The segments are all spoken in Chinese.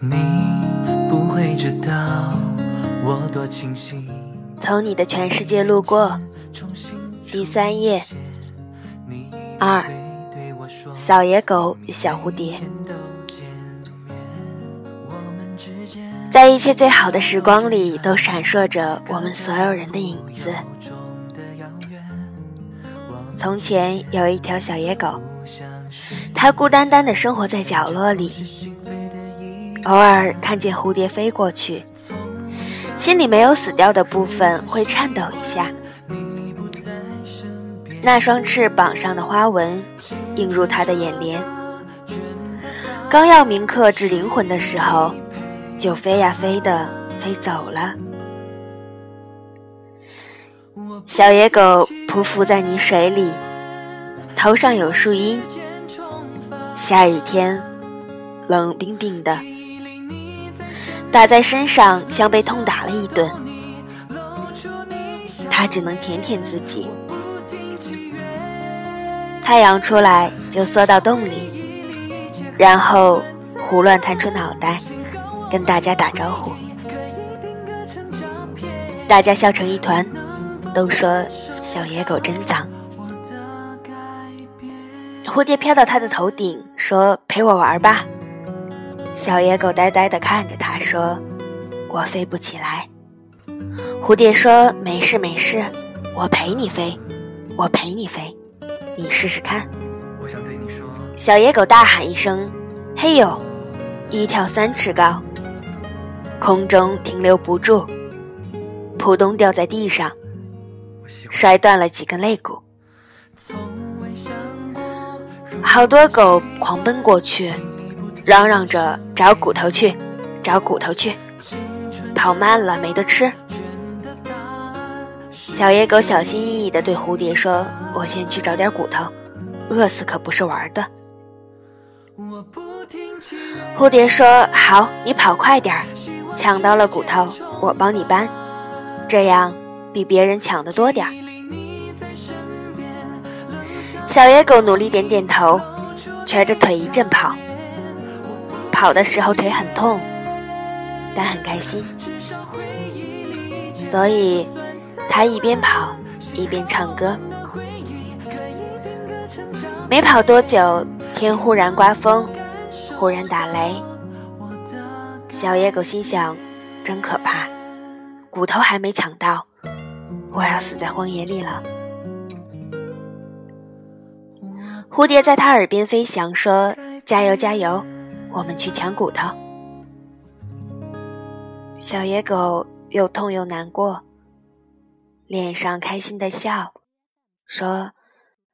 你不会知道我多清醒。从你的全世界路过，第三页。二。小野狗与小蝴蝶。在一切最好的时光里，都闪烁着我们所有人的影子。从前有一条小野狗，它孤单单的生活在角落里。偶尔看见蝴蝶飞过去。心里没有死掉的部分会颤抖一下，那双翅膀上的花纹映入他的眼帘。刚要铭刻至灵魂的时候，就飞呀飞的飞走了。小野狗匍匐在泥水里，头上有树荫。下雨天，冷冰冰的。打在身上像被痛打了一顿，他只能舔舔自己。太阳出来就缩到洞里，然后胡乱探出脑袋，跟大家打招呼。大家笑成一团，都说小野狗真脏。蝴蝶飘到他的头顶，说：“陪我玩吧。”小野狗呆呆地看着它，说：“我飞不起来。”蝴蝶说：“没事没事，我陪你飞，我陪你飞，你试试看。”小野狗大喊一声：“嘿呦！”一跳三尺高，空中停留不住，扑通掉在地上，摔断了几根肋骨。好多狗狂奔过去。嚷嚷着找骨头去，找骨头去，跑慢了没得吃。小野狗小心翼翼地对蝴蝶说：“我先去找点骨头，饿死可不是玩的。”蝴蝶说：“好，你跑快点儿，抢到了骨头我帮你搬，这样比别人抢的多点儿。”小野狗努力点点头，瘸着腿一阵跑。跑的时候腿很痛，但很开心，所以他一边跑一边唱歌。没跑多久，天忽然刮风，忽然打雷。小野狗心想：真可怕，骨头还没抢到，我要死在荒野里了。蝴蝶在他耳边飞翔，说：“加油，加油！”我们去抢骨头。小野狗又痛又难过，脸上开心的笑，说：“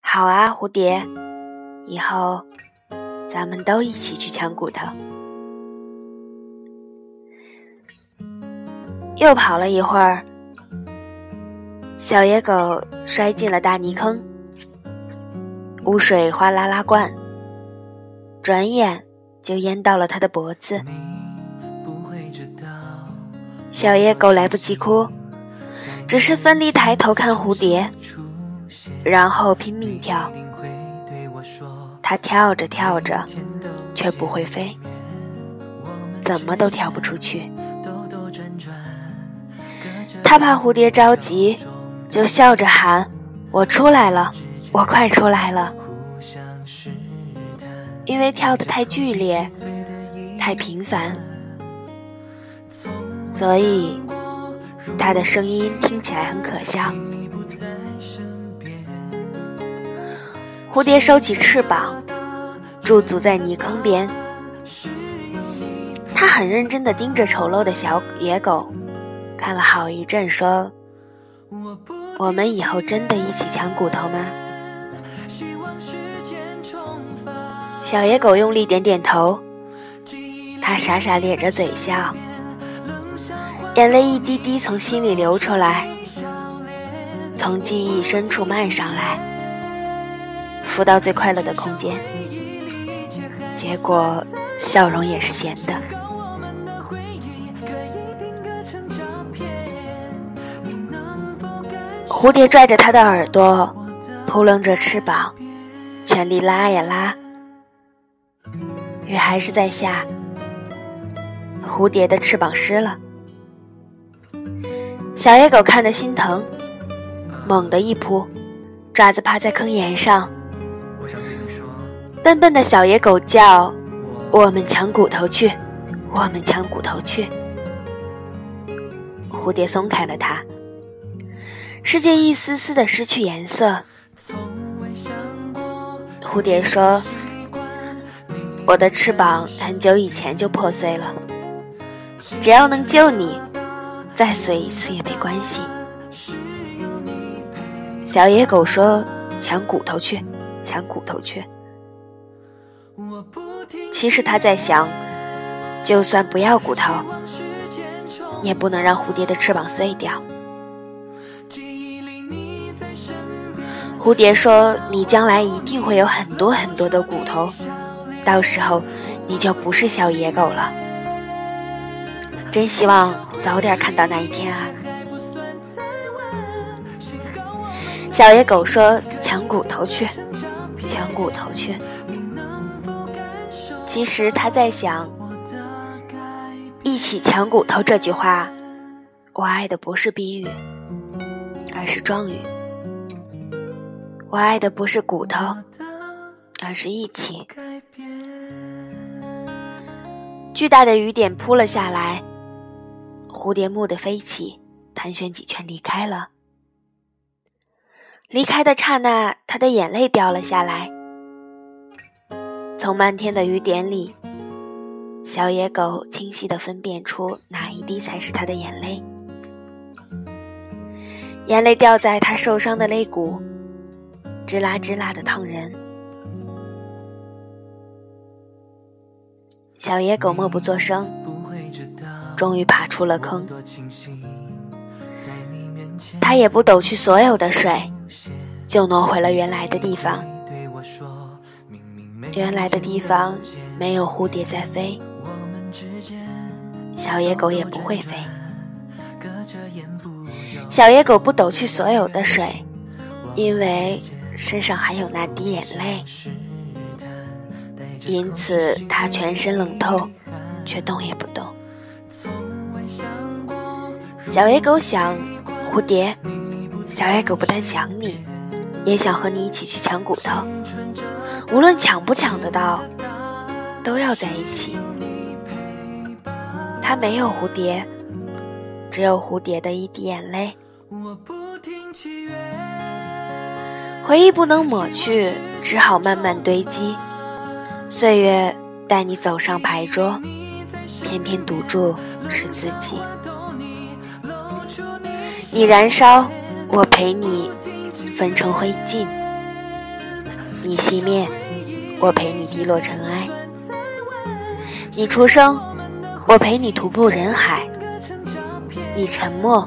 好啊，蝴蝶，以后咱们都一起去抢骨头。”又跑了一会儿，小野狗摔进了大泥坑，污水哗啦啦灌，转眼。就淹到了他的脖子，小野狗来不及哭，只是奋力抬头看蝴蝶，然后拼命跳。它跳着跳着，却不会飞，怎么都跳不出去。它怕蝴蝶着急，就笑着喊：“我出来了，我快出来了。”因为跳得太剧烈、太频繁，所以他的声音听起来很可笑。蝴蝶收起翅膀，驻足在泥坑边，他很认真地盯着丑陋的小野狗，看了好一阵，说：“我们以后真的一起抢骨头吗？”小野狗用力点点头，它傻傻咧着嘴笑，眼泪一滴滴从心里流出来，从记忆深处漫上来，浮到最快乐的空间，结果笑容也是咸的。蝴蝶拽着它的耳朵，扑棱着翅膀，全力拉呀拉。雨还是在下，蝴蝶的翅膀湿了。小野狗看得心疼，猛地一扑，爪子趴在坑沿上。笨笨的小野狗叫：“我们抢骨头去，我们抢骨头去。”蝴蝶松开了它，世界一丝丝的失去颜色。蝴蝶说：“我的翅膀很久以前就破碎了，只要能救你，再碎一次也没关系。”小野狗说：“抢骨头去，抢骨头去。”其实他在想，就算不要骨头，也不能让蝴蝶的翅膀碎掉。蝴蝶说：“你将来一定会有很多很多的骨头，到时候你就不是小野狗了。”真希望早点看到那一天啊！小野狗说：“抢骨头去，抢骨头去。”其实他在想，“一起抢骨头”这句话，我爱的不是比喻，而是状语。我爱的不是骨头，而是一起。巨大的雨点扑了下来，蝴蝶蓦地飞起，盘旋几圈离开了。离开的刹那，他的眼泪掉了下来。从漫天的雨点里，小野狗清晰地分辨出哪一滴才是他的眼泪。眼泪掉在他受伤的肋骨。吱啦吱啦的烫人，小野狗默不作声，终于爬出了坑。它也不抖去所有的水，就挪回了原来的地方。原来的地方没有蝴蝶在飞，小野狗也不会飞。小野狗不抖去所有的水，因为。身上还有那滴眼泪，因此他全身冷透，却动也不动。小野狗想，蝴蝶，小野狗不但想你，也想和你一起去抢骨头，无论抢不抢得到，都要在一起。他没有蝴蝶，只有蝴蝶的一滴眼泪。回忆不能抹去，只好慢慢堆积。岁月带你走上牌桌，偏偏赌注是自己。你燃烧，我陪你焚成灰烬；你熄灭，我陪你滴落尘埃。你出生，我陪你徒步人海；你沉默，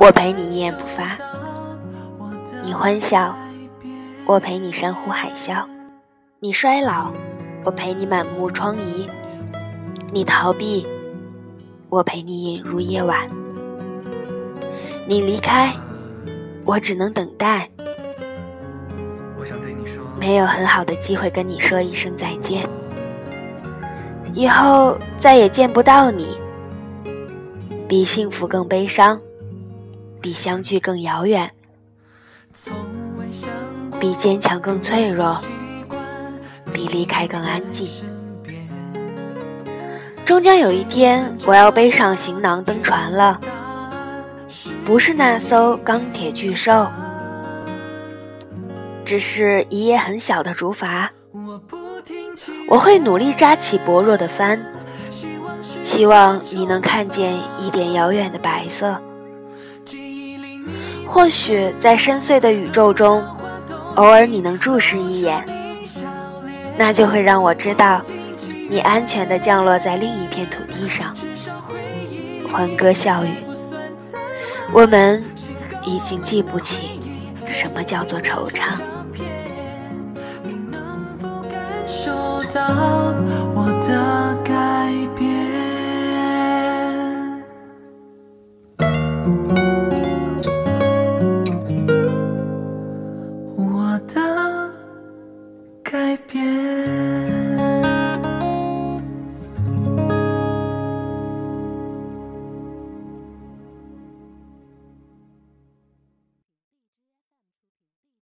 我陪你一言不发。你欢笑，我陪你山呼海啸；你衰老，我陪你满目疮痍；你逃避，我陪你隐入夜晚；你离开，我只能等待。没有很好的机会跟你说一声再见，以后再也见不到你，比幸福更悲伤，比相聚更遥远。比坚强更脆弱，比离开更安静。终将有一天，我要背上行囊登船了，不是那艘钢铁巨兽，只是一叶很小的竹筏。我会努力扎起薄弱的帆，期望你能看见一点遥远的白色。或许在深邃的宇宙中，偶尔你能注视一眼，那就会让我知道，你安全的降落在另一片土地上，欢歌笑语。我们已经记不起什么叫做惆怅。的。